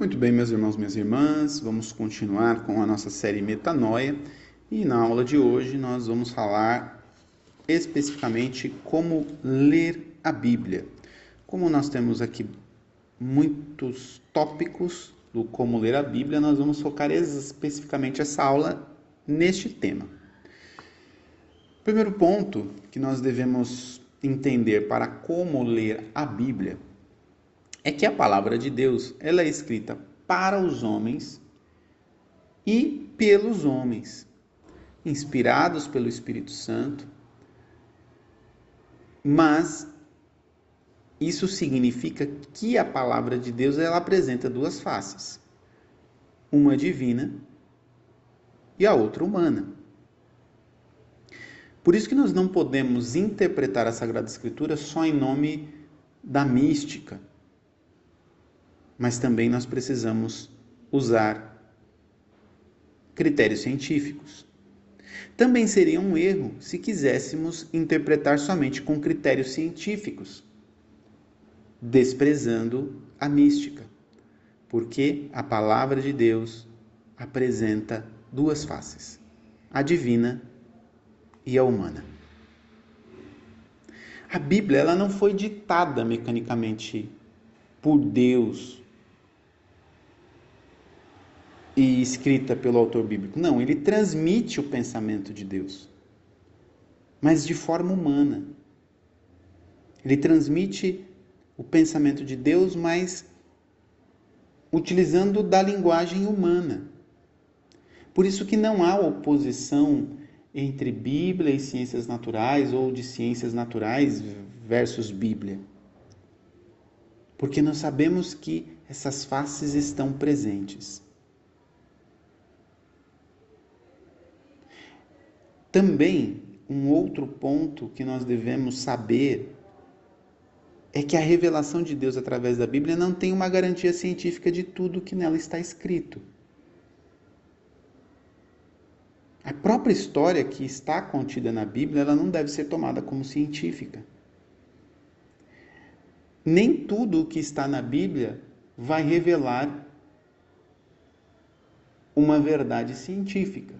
Muito bem, meus irmãos, minhas irmãs, vamos continuar com a nossa série Metanoia e na aula de hoje nós vamos falar especificamente como ler a Bíblia. Como nós temos aqui muitos tópicos do como ler a Bíblia, nós vamos focar especificamente essa aula neste tema. O primeiro ponto que nós devemos entender para como ler a Bíblia é que a palavra de Deus ela é escrita para os homens e pelos homens, inspirados pelo Espírito Santo, mas isso significa que a palavra de Deus ela apresenta duas faces, uma divina e a outra humana. Por isso que nós não podemos interpretar a Sagrada Escritura só em nome da mística, mas também nós precisamos usar critérios científicos. Também seria um erro se quiséssemos interpretar somente com critérios científicos, desprezando a mística, porque a palavra de Deus apresenta duas faces, a divina e a humana. A Bíblia ela não foi ditada mecanicamente por Deus e escrita pelo autor bíblico. Não, ele transmite o pensamento de Deus, mas de forma humana. Ele transmite o pensamento de Deus, mas utilizando da linguagem humana. Por isso que não há oposição entre Bíblia e ciências naturais ou de ciências naturais versus Bíblia. Porque nós sabemos que essas faces estão presentes. Também, um outro ponto que nós devemos saber é que a revelação de Deus através da Bíblia não tem uma garantia científica de tudo que nela está escrito. A própria história que está contida na Bíblia, ela não deve ser tomada como científica. Nem tudo o que está na Bíblia vai revelar uma verdade científica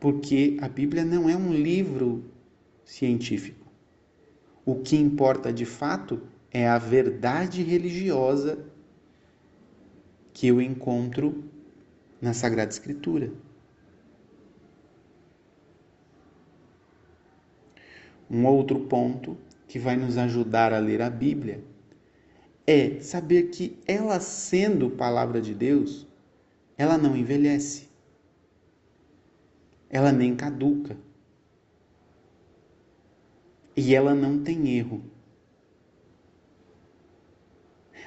porque a Bíblia não é um livro científico. O que importa de fato é a verdade religiosa que eu encontro na Sagrada Escritura. Um outro ponto que vai nos ajudar a ler a Bíblia é saber que ela sendo palavra de Deus, ela não envelhece ela nem caduca. E ela não tem erro.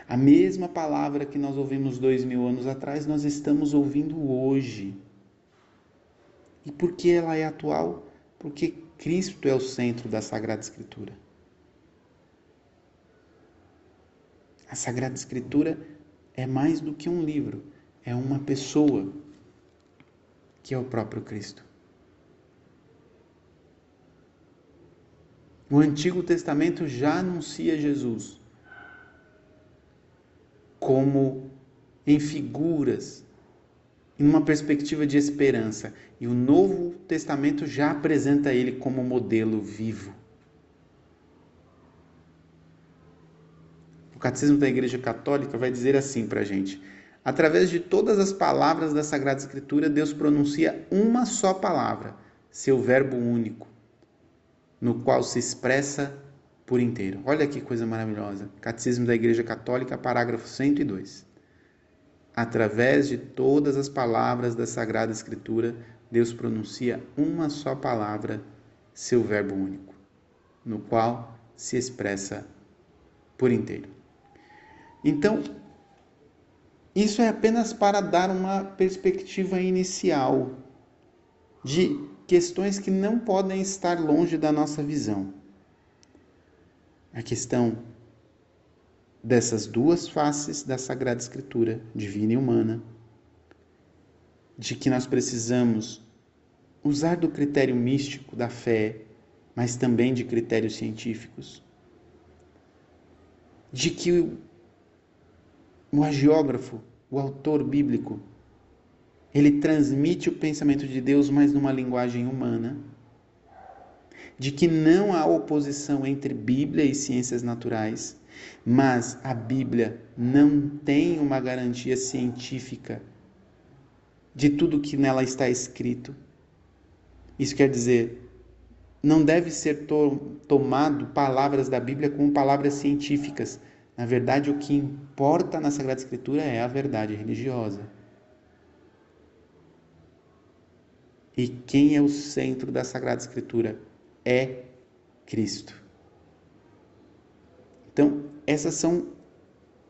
A mesma palavra que nós ouvimos dois mil anos atrás, nós estamos ouvindo hoje. E por que ela é atual? Porque Cristo é o centro da Sagrada Escritura. A Sagrada Escritura é mais do que um livro, é uma pessoa, que é o próprio Cristo. O Antigo Testamento já anuncia Jesus como em figuras, em uma perspectiva de esperança. E o Novo Testamento já apresenta ele como modelo vivo. O Catecismo da Igreja Católica vai dizer assim para a gente: através de todas as palavras da Sagrada Escritura, Deus pronuncia uma só palavra, seu Verbo único no qual se expressa por inteiro. Olha que coisa maravilhosa. Catecismo da Igreja Católica, parágrafo 102. Através de todas as palavras da Sagrada Escritura, Deus pronuncia uma só palavra, seu Verbo único, no qual se expressa por inteiro. Então, isso é apenas para dar uma perspectiva inicial de questões que não podem estar longe da nossa visão. A questão dessas duas faces da Sagrada Escritura, divina e humana, de que nós precisamos usar do critério místico da fé, mas também de critérios científicos, de que o agiógrafo, o autor bíblico, ele transmite o pensamento de Deus, mas numa linguagem humana, de que não há oposição entre Bíblia e ciências naturais, mas a Bíblia não tem uma garantia científica de tudo que nela está escrito. Isso quer dizer, não deve ser to tomado palavras da Bíblia como palavras científicas. Na verdade, o que importa na Sagrada Escritura é a verdade religiosa. E quem é o centro da Sagrada Escritura? É Cristo. Então, essas são,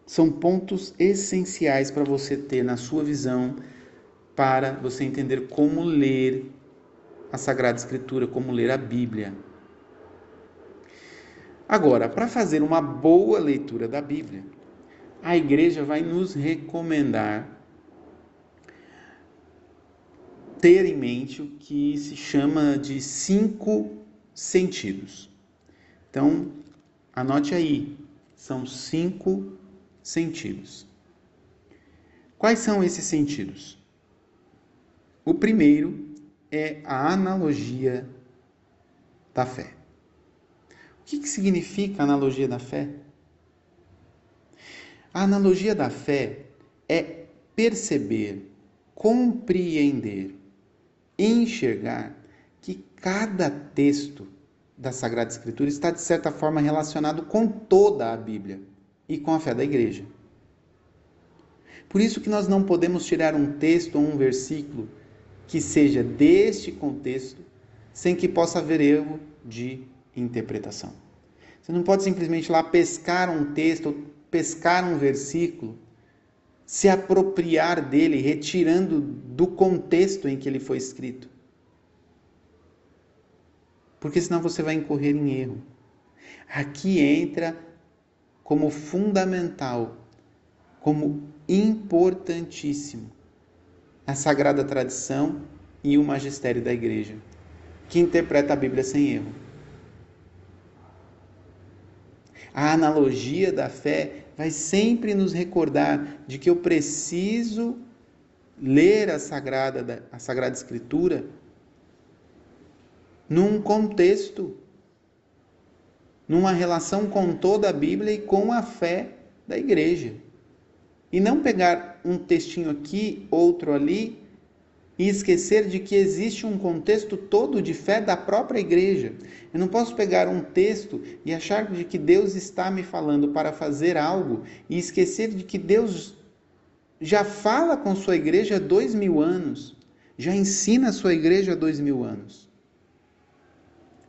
são pontos essenciais para você ter na sua visão, para você entender como ler a Sagrada Escritura, como ler a Bíblia. Agora, para fazer uma boa leitura da Bíblia, a igreja vai nos recomendar ter em mente o que se chama de cinco sentidos. Então, anote aí, são cinco sentidos. Quais são esses sentidos? O primeiro é a analogia da fé. O que, que significa analogia da fé? A analogia da fé é perceber, compreender, enxergar que cada texto da Sagrada Escritura está, de certa forma, relacionado com toda a Bíblia e com a fé da igreja. Por isso que nós não podemos tirar um texto ou um versículo que seja deste contexto, sem que possa haver erro de interpretação. Você não pode simplesmente lá pescar um texto ou pescar um versículo, se apropriar dele, retirando do contexto em que ele foi escrito. Porque senão você vai incorrer em erro. Aqui entra como fundamental, como importantíssimo a sagrada tradição e o magistério da igreja, que interpreta a Bíblia sem erro. A analogia da fé vai sempre nos recordar de que eu preciso ler a sagrada, a sagrada escritura num contexto, numa relação com toda a Bíblia e com a fé da igreja. E não pegar um textinho aqui, outro ali, e esquecer de que existe um contexto todo de fé da própria igreja. Eu não posso pegar um texto e achar de que Deus está me falando para fazer algo e esquecer de que Deus já fala com sua igreja há dois mil anos, já ensina a sua igreja há dois mil anos.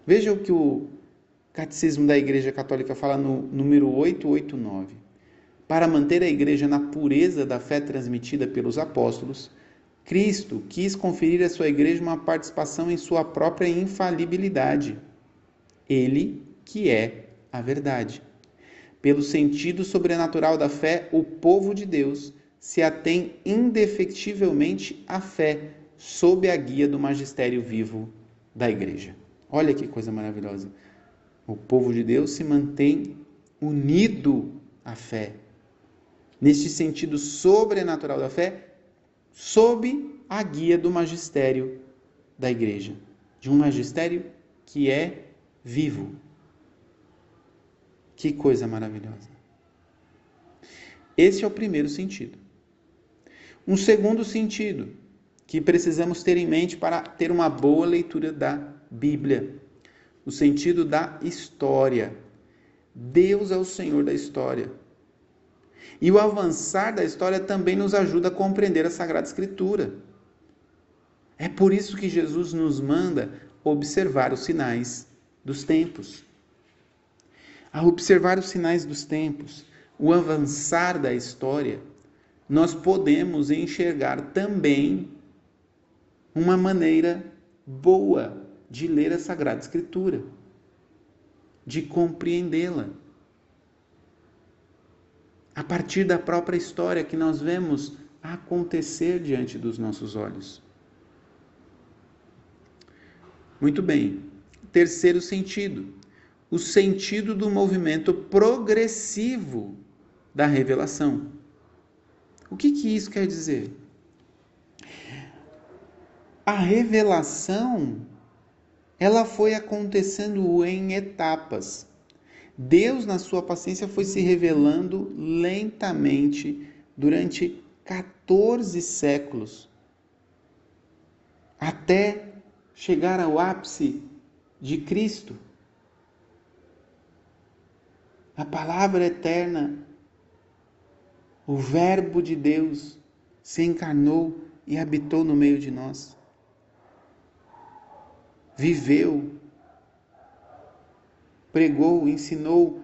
Veja o que o Catecismo da Igreja Católica fala no número 889 para manter a igreja na pureza da fé transmitida pelos apóstolos, Cristo quis conferir à sua igreja uma participação em sua própria infalibilidade. Ele, que é a verdade. Pelo sentido sobrenatural da fé, o povo de Deus se atém indefectivelmente à fé sob a guia do magistério vivo da igreja. Olha que coisa maravilhosa. O povo de Deus se mantém unido à fé, neste sentido sobrenatural da fé, sob a guia do magistério da igreja, de um magistério que é vivo. Que coisa maravilhosa. Esse é o primeiro sentido. Um segundo sentido que precisamos ter em mente para ter uma boa leitura da Bíblia, o sentido da história. Deus é o Senhor da história. E o avançar da história também nos ajuda a compreender a Sagrada Escritura. É por isso que Jesus nos manda observar os sinais dos tempos. Ao observar os sinais dos tempos, o avançar da história, nós podemos enxergar também uma maneira boa de ler a Sagrada Escritura, de compreendê-la a partir da própria história que nós vemos acontecer diante dos nossos olhos. Muito bem. Terceiro sentido, o sentido do movimento progressivo da revelação. O que, que isso quer dizer? A revelação ela foi acontecendo em etapas. Deus, na sua paciência, foi se revelando lentamente durante 14 séculos, até chegar ao ápice de Cristo. A palavra eterna, o Verbo de Deus, se encarnou e habitou no meio de nós. Viveu, pregou, ensinou,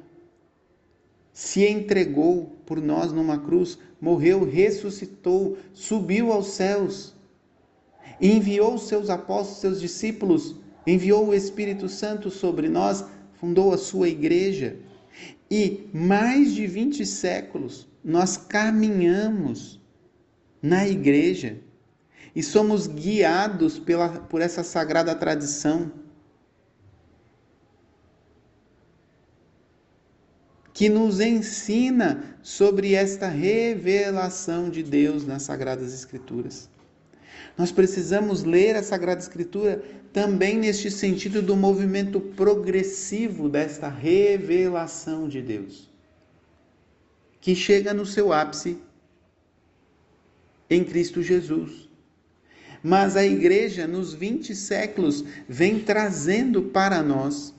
se entregou por nós numa cruz, morreu, ressuscitou, subiu aos céus, enviou seus apóstolos, seus discípulos, enviou o Espírito Santo sobre nós, fundou a sua igreja. E mais de 20 séculos nós caminhamos na igreja e somos guiados pela, por essa sagrada tradição. Que nos ensina sobre esta revelação de Deus nas Sagradas Escrituras. Nós precisamos ler a Sagrada Escritura também neste sentido do movimento progressivo desta revelação de Deus, que chega no seu ápice em Cristo Jesus. Mas a igreja, nos 20 séculos, vem trazendo para nós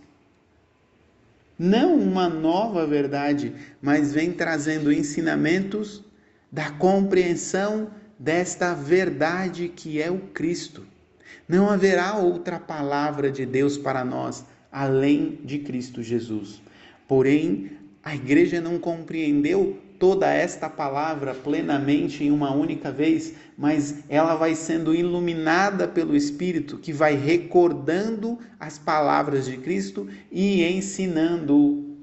não uma nova verdade, mas vem trazendo ensinamentos da compreensão desta verdade que é o Cristo. Não haverá outra palavra de Deus para nós além de Cristo Jesus. Porém, a igreja não compreendeu toda esta palavra plenamente em uma única vez, mas ela vai sendo iluminada pelo Espírito que vai recordando as palavras de Cristo e ensinando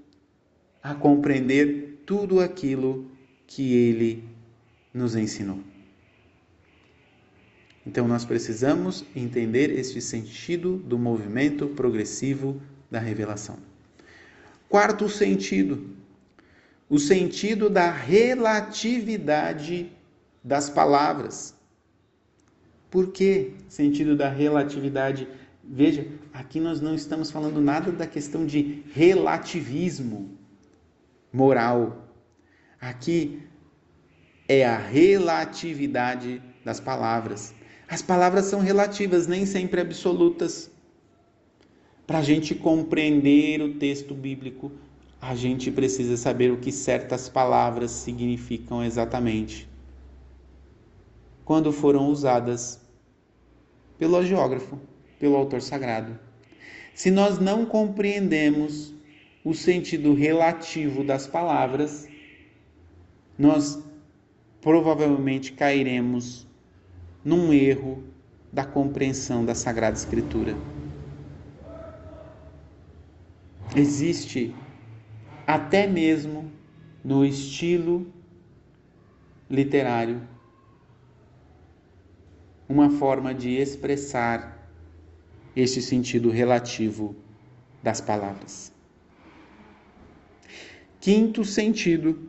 a compreender tudo aquilo que ele nos ensinou. Então nós precisamos entender este sentido do movimento progressivo da revelação. Quarto sentido, o sentido da relatividade das palavras. Por que sentido da relatividade? Veja, aqui nós não estamos falando nada da questão de relativismo moral. Aqui é a relatividade das palavras. As palavras são relativas, nem sempre absolutas. Para a gente compreender o texto bíblico, a gente precisa saber o que certas palavras significam exatamente. Quando foram usadas pelo geógrafo, pelo autor sagrado. Se nós não compreendemos o sentido relativo das palavras, nós provavelmente cairemos num erro da compreensão da Sagrada Escritura. Existe até mesmo no estilo literário uma forma de expressar este sentido relativo das palavras. Quinto sentido,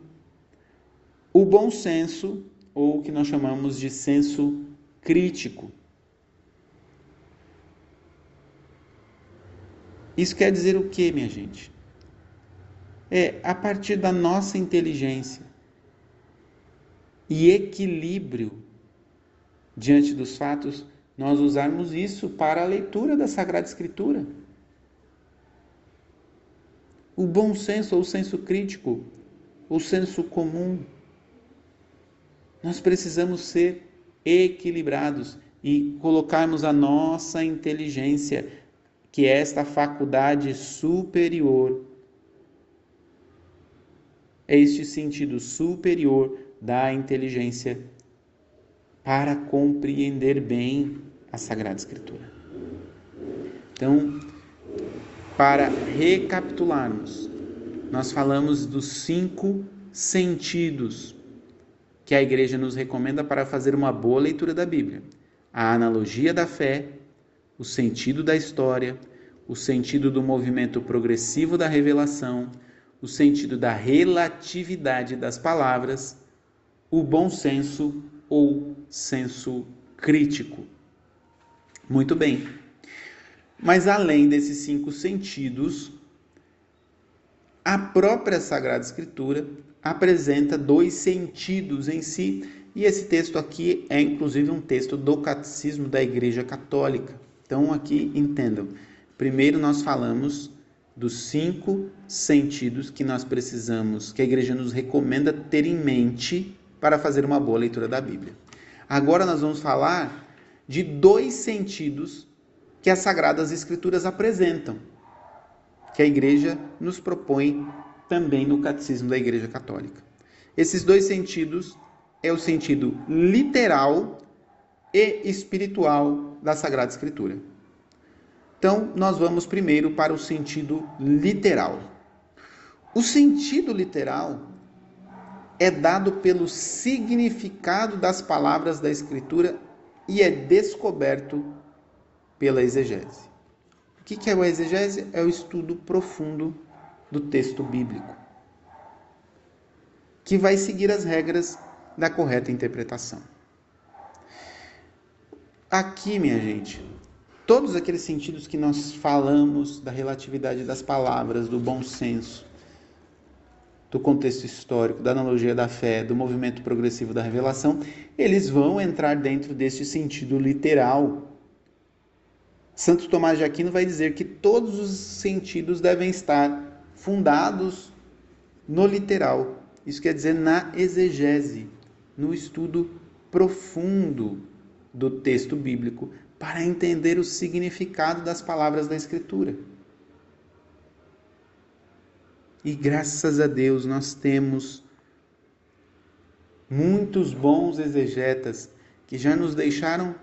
o bom senso, ou o que nós chamamos de senso crítico. Isso quer dizer o que, minha gente? É a partir da nossa inteligência e equilíbrio diante dos fatos, nós usarmos isso para a leitura da Sagrada Escritura. O bom senso ou o senso crítico, o senso comum. Nós precisamos ser equilibrados e colocarmos a nossa inteligência, que é esta faculdade superior, é este sentido superior da inteligência para compreender bem a Sagrada Escritura. Então, para recapitularmos, nós falamos dos cinco sentidos que a igreja nos recomenda para fazer uma boa leitura da Bíblia: a analogia da fé, o sentido da história, o sentido do movimento progressivo da revelação, o sentido da relatividade das palavras o bom senso ou senso crítico. Muito bem. Mas além desses cinco sentidos, a própria Sagrada Escritura apresenta dois sentidos em si, e esse texto aqui é inclusive um texto do Catecismo da Igreja Católica. Então, aqui entendam. Primeiro, nós falamos dos cinco sentidos que nós precisamos, que a igreja nos recomenda ter em mente para fazer uma boa leitura da Bíblia. Agora, nós vamos falar de dois sentidos que as Sagradas Escrituras apresentam, que a igreja nos propõe também no Catecismo da Igreja Católica. Esses dois sentidos é o sentido literal e espiritual da Sagrada Escritura. Então, nós vamos primeiro para o sentido literal. O sentido literal é dado pelo significado das palavras da Escritura e é descoberto pela exegese. O que é o exegese? É o estudo profundo do texto bíblico, que vai seguir as regras da correta interpretação. Aqui, minha gente, todos aqueles sentidos que nós falamos da relatividade das palavras, do bom senso, do contexto histórico, da analogia da fé, do movimento progressivo da revelação, eles vão entrar dentro deste sentido literal Santo Tomás de Aquino vai dizer que todos os sentidos devem estar fundados no literal. Isso quer dizer na exegese, no estudo profundo do texto bíblico, para entender o significado das palavras da Escritura. E graças a Deus nós temos muitos bons exegetas que já nos deixaram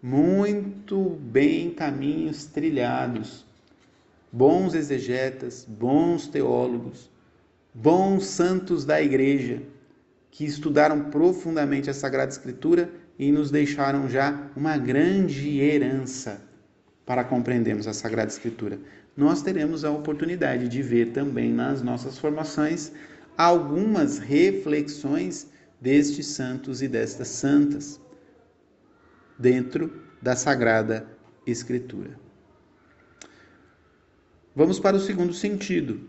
muito bem caminhos trilhados, bons exegetas, bons teólogos, bons santos da igreja, que estudaram profundamente a Sagrada Escritura e nos deixaram já uma grande herança para compreendermos a Sagrada Escritura. Nós teremos a oportunidade de ver também nas nossas formações algumas reflexões destes santos e destas santas dentro da Sagrada Escritura. Vamos para o segundo sentido,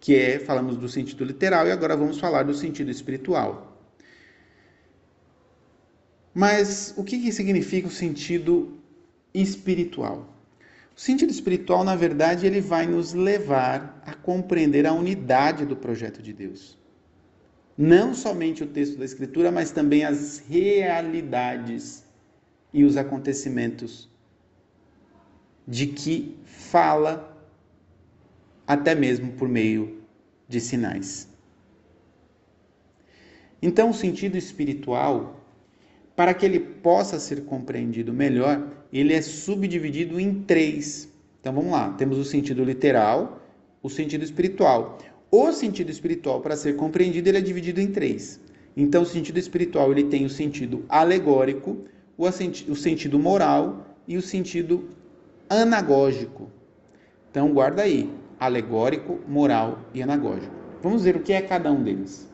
que é, falamos do sentido literal e agora vamos falar do sentido espiritual. Mas o que, que significa o sentido espiritual? O sentido espiritual, na verdade, ele vai nos levar a compreender a unidade do projeto de Deus não somente o texto da Escritura, mas também as realidades e os acontecimentos de que fala, até mesmo por meio de sinais. Então, o sentido espiritual, para que ele possa ser compreendido melhor, ele é subdividido em três. Então, vamos lá: temos o sentido literal, o sentido espiritual. O sentido espiritual, para ser compreendido, ele é dividido em três. Então, o sentido espiritual ele tem o sentido alegórico, o sentido moral e o sentido anagógico. Então, guarda aí: alegórico, moral e anagógico. Vamos ver o que é cada um deles.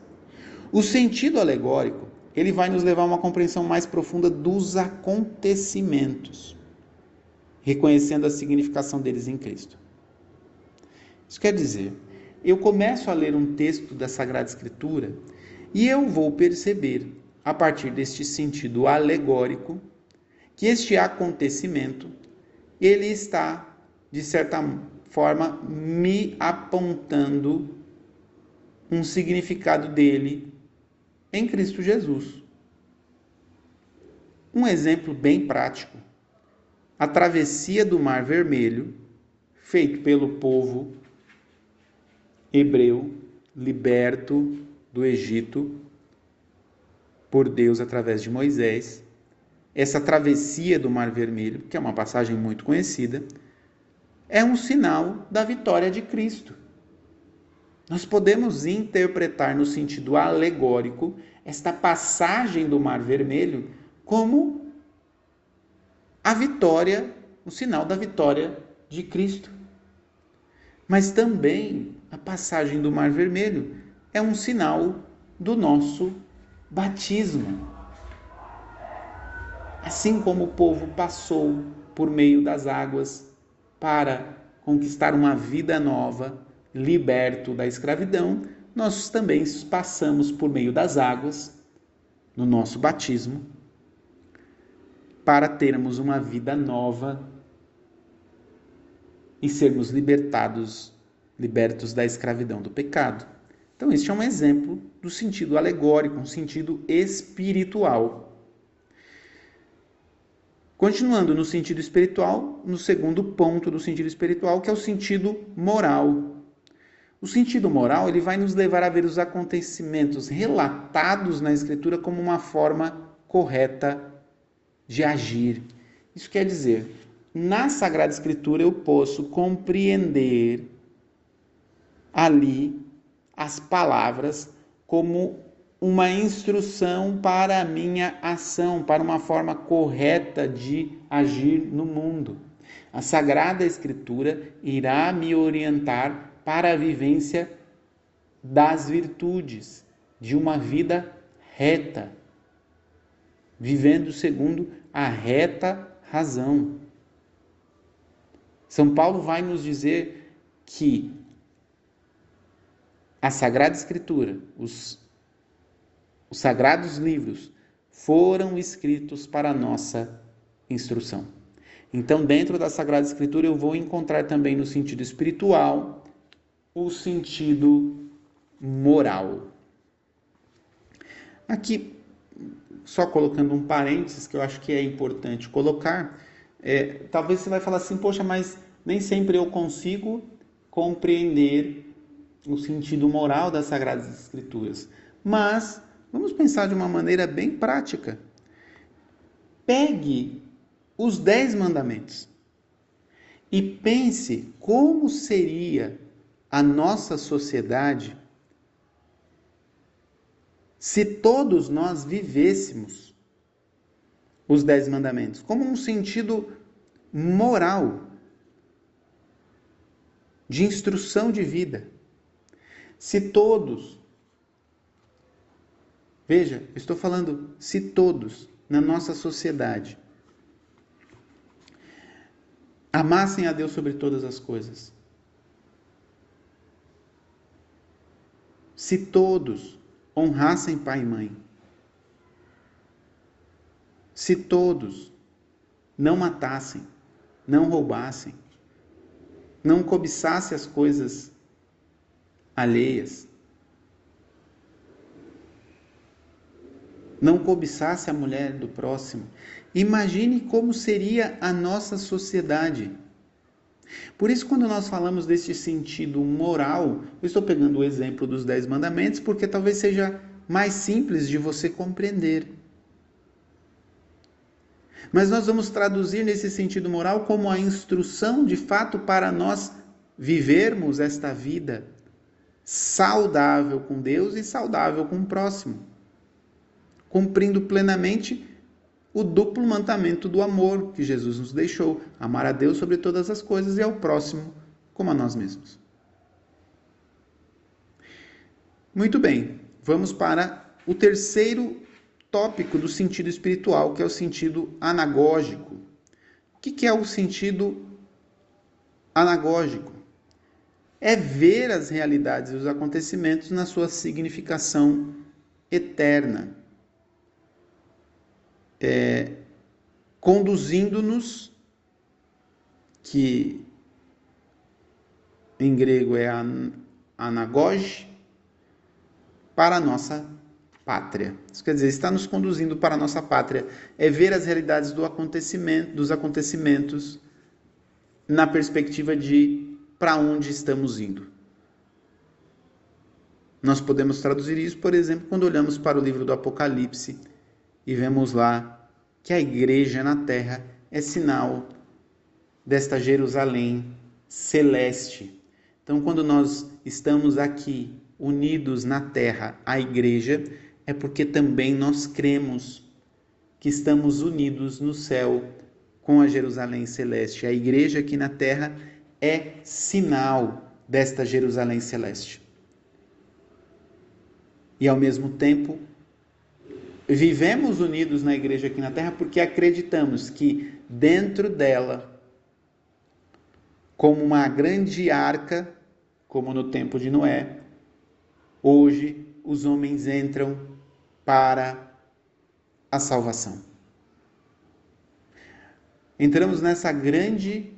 O sentido alegórico ele vai nos levar a uma compreensão mais profunda dos acontecimentos, reconhecendo a significação deles em Cristo. Isso quer dizer eu começo a ler um texto da Sagrada Escritura e eu vou perceber, a partir deste sentido alegórico, que este acontecimento ele está de certa forma me apontando um significado dele em Cristo Jesus. Um exemplo bem prático: a travessia do Mar Vermelho, feito pelo povo hebreu liberto do Egito por Deus através de Moisés. Essa travessia do Mar Vermelho, que é uma passagem muito conhecida, é um sinal da vitória de Cristo. Nós podemos interpretar no sentido alegórico esta passagem do Mar Vermelho como a vitória, o sinal da vitória de Cristo. Mas também a passagem do Mar Vermelho é um sinal do nosso batismo. Assim como o povo passou por meio das águas para conquistar uma vida nova, liberto da escravidão, nós também passamos por meio das águas, no nosso batismo, para termos uma vida nova e sermos libertados, libertos da escravidão do pecado. Então, este é um exemplo do sentido alegórico, um sentido espiritual. Continuando no sentido espiritual, no segundo ponto do sentido espiritual, que é o sentido moral. O sentido moral, ele vai nos levar a ver os acontecimentos relatados na escritura como uma forma correta de agir. Isso quer dizer, na Sagrada Escritura eu posso compreender ali as palavras como uma instrução para a minha ação, para uma forma correta de agir no mundo. A Sagrada Escritura irá me orientar para a vivência das virtudes, de uma vida reta, vivendo segundo a reta razão. São Paulo vai nos dizer que a Sagrada Escritura, os os sagrados livros foram escritos para nossa instrução. Então, dentro da Sagrada Escritura, eu vou encontrar também no sentido espiritual o sentido moral. Aqui, só colocando um parênteses que eu acho que é importante colocar, é, talvez você vai falar assim, poxa, mas nem sempre eu consigo compreender o sentido moral das Sagradas Escrituras. Mas Vamos pensar de uma maneira bem prática. Pegue os dez mandamentos e pense como seria a nossa sociedade se todos nós vivêssemos os dez mandamentos como um sentido moral de instrução de vida. Se todos Veja, estou falando se todos na nossa sociedade amassem a Deus sobre todas as coisas. Se todos honrassem pai e mãe. Se todos não matassem, não roubassem, não cobiçassem as coisas alheias, não cobiçasse a mulher do próximo. Imagine como seria a nossa sociedade. Por isso, quando nós falamos desse sentido moral, eu estou pegando o exemplo dos Dez Mandamentos, porque talvez seja mais simples de você compreender. Mas nós vamos traduzir nesse sentido moral como a instrução de fato para nós vivermos esta vida saudável com Deus e saudável com o próximo cumprindo plenamente o duplo mandamento do amor que Jesus nos deixou: amar a Deus sobre todas as coisas e ao próximo como a nós mesmos. Muito bem, vamos para o terceiro tópico do sentido espiritual, que é o sentido anagógico. O que é o sentido anagógico? É ver as realidades e os acontecimentos na sua significação eterna é, conduzindo-nos, que em grego é anagoge, para a nossa pátria. Isso quer dizer, está nos conduzindo para a nossa pátria. É ver as realidades do acontecimento, dos acontecimentos na perspectiva de para onde estamos indo. Nós podemos traduzir isso, por exemplo, quando olhamos para o livro do Apocalipse e vemos lá que a igreja na terra é sinal desta Jerusalém celeste. Então, quando nós estamos aqui unidos na terra, a igreja, é porque também nós cremos que estamos unidos no céu com a Jerusalém celeste. A igreja aqui na terra é sinal desta Jerusalém celeste. e ao mesmo tempo vivemos unidos na igreja aqui na terra porque acreditamos que dentro dela, como uma grande arca, como no tempo de Noé, hoje os homens entram para a salvação. Entramos nessa grande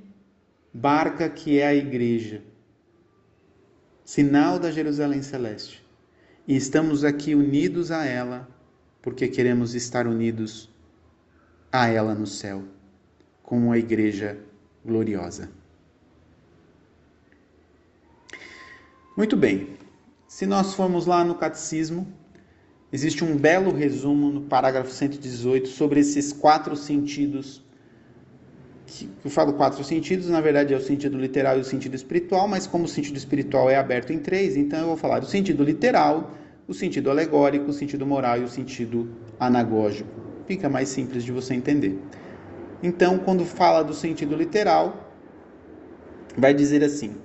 barca que é a igreja, sinal da Jerusalém Celeste. E estamos aqui unidos a ela porque queremos estar unidos a ela no céu, como a igreja gloriosa. Muito bem, se nós formos lá no catecismo, existe um belo resumo no parágrafo 118 sobre esses quatro sentidos. Que eu falo quatro sentidos, na verdade é o sentido literal e o sentido espiritual, mas como o sentido espiritual é aberto em três, então eu vou falar do sentido literal, o sentido alegórico, o sentido moral e o sentido anagógico. Fica mais simples de você entender. Então, quando fala do sentido literal, vai dizer assim: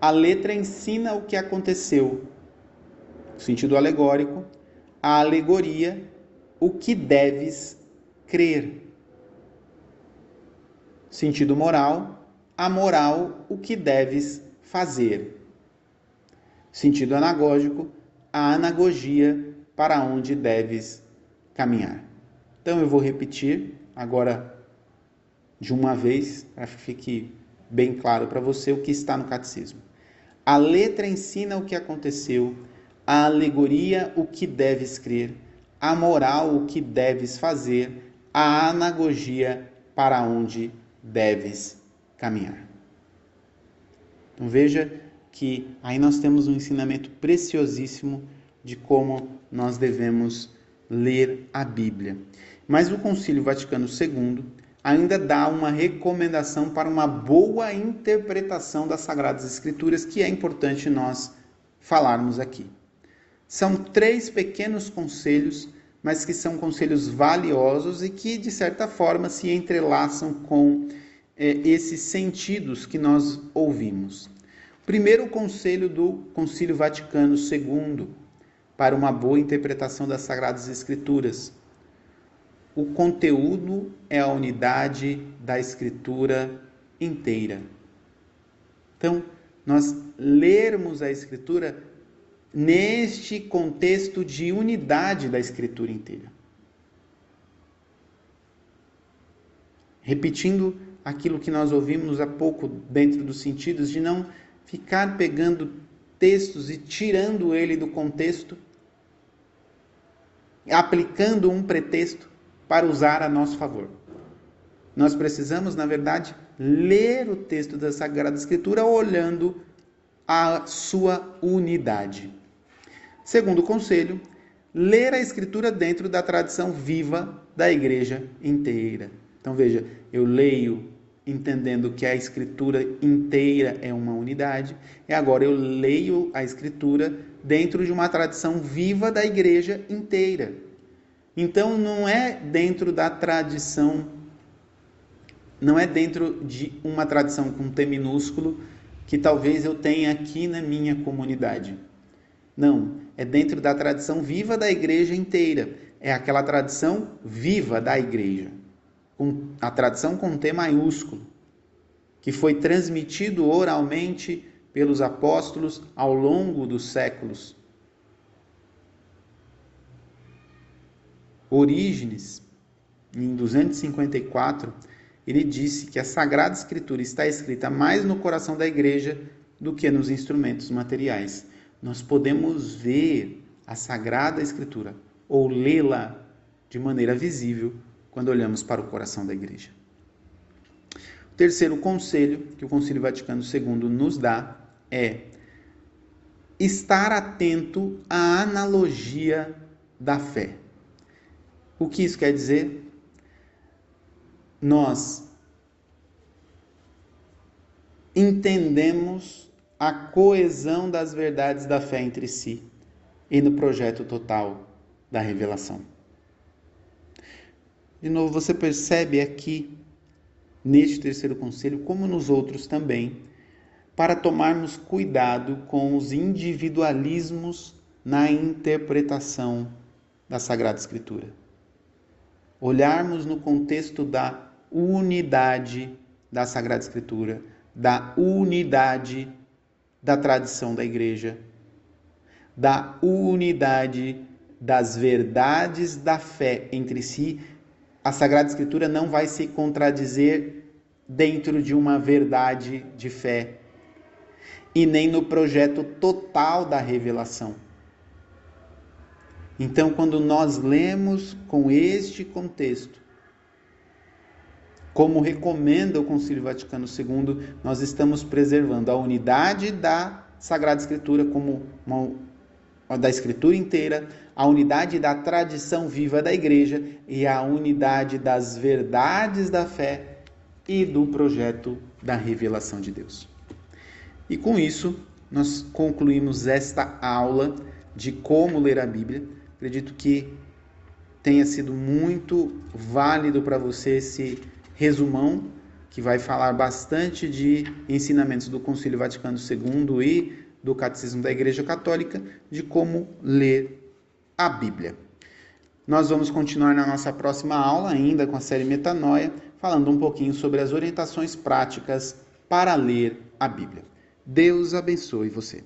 a letra ensina o que aconteceu. Sentido alegórico, a alegoria, o que deves crer. Sentido moral, a moral, o que deves fazer. Sentido anagógico, a anagogia para onde deves caminhar. Então eu vou repetir agora de uma vez para que fique bem claro para você o que está no catecismo. A letra ensina o que aconteceu, a alegoria o que deves crer, a moral o que deves fazer, a anagogia para onde deves caminhar. Então veja que aí nós temos um ensinamento preciosíssimo de como nós devemos ler a Bíblia. Mas o Concílio Vaticano II ainda dá uma recomendação para uma boa interpretação das Sagradas Escrituras, que é importante nós falarmos aqui. São três pequenos conselhos, mas que são conselhos valiosos e que, de certa forma, se entrelaçam com é, esses sentidos que nós ouvimos. Primeiro conselho do Concílio Vaticano II para uma boa interpretação das Sagradas Escrituras. O conteúdo é a unidade da Escritura inteira. Então, nós lermos a Escritura neste contexto de unidade da Escritura inteira. Repetindo aquilo que nós ouvimos há pouco dentro dos sentidos de não ficar pegando textos e tirando ele do contexto, aplicando um pretexto para usar a nosso favor. Nós precisamos, na verdade, ler o texto da Sagrada Escritura olhando a sua unidade. Segundo conselho, ler a Escritura dentro da tradição viva da igreja inteira. Então veja, eu leio entendendo que a escritura inteira é uma unidade, e agora eu leio a escritura dentro de uma tradição viva da igreja inteira. Então não é dentro da tradição não é dentro de uma tradição com T minúsculo que talvez eu tenha aqui na minha comunidade. Não, é dentro da tradição viva da igreja inteira. É aquela tradição viva da igreja com a tradição com T maiúsculo, que foi transmitido oralmente pelos apóstolos ao longo dos séculos. Orígenes, em 254, ele disse que a Sagrada Escritura está escrita mais no coração da igreja do que nos instrumentos materiais. Nós podemos ver a Sagrada Escritura ou lê-la de maneira visível quando olhamos para o coração da igreja. O terceiro conselho que o Concílio Vaticano II nos dá é estar atento à analogia da fé. O que isso quer dizer? Nós entendemos a coesão das verdades da fé entre si e no projeto total da revelação. De novo, você percebe aqui, neste terceiro conselho, como nos outros também, para tomarmos cuidado com os individualismos na interpretação da Sagrada Escritura. Olharmos no contexto da unidade da Sagrada Escritura, da unidade da tradição da igreja, da unidade das verdades da fé entre si, a Sagrada Escritura não vai se contradizer dentro de uma verdade de fé e nem no projeto total da revelação. Então, quando nós lemos com este contexto, como recomenda o Concílio Vaticano II, nós estamos preservando a unidade da Sagrada Escritura como uma, da Escritura inteira, a unidade da tradição viva da Igreja e a unidade das verdades da fé e do projeto da revelação de Deus. E com isso, nós concluímos esta aula de como ler a Bíblia. Acredito que tenha sido muito válido para você esse resumão, que vai falar bastante de ensinamentos do Concílio Vaticano II e do Catecismo da Igreja Católica, de como ler a Bíblia. Nós vamos continuar na nossa próxima aula, ainda com a série Metanoia, falando um pouquinho sobre as orientações práticas para ler a Bíblia. Deus abençoe você.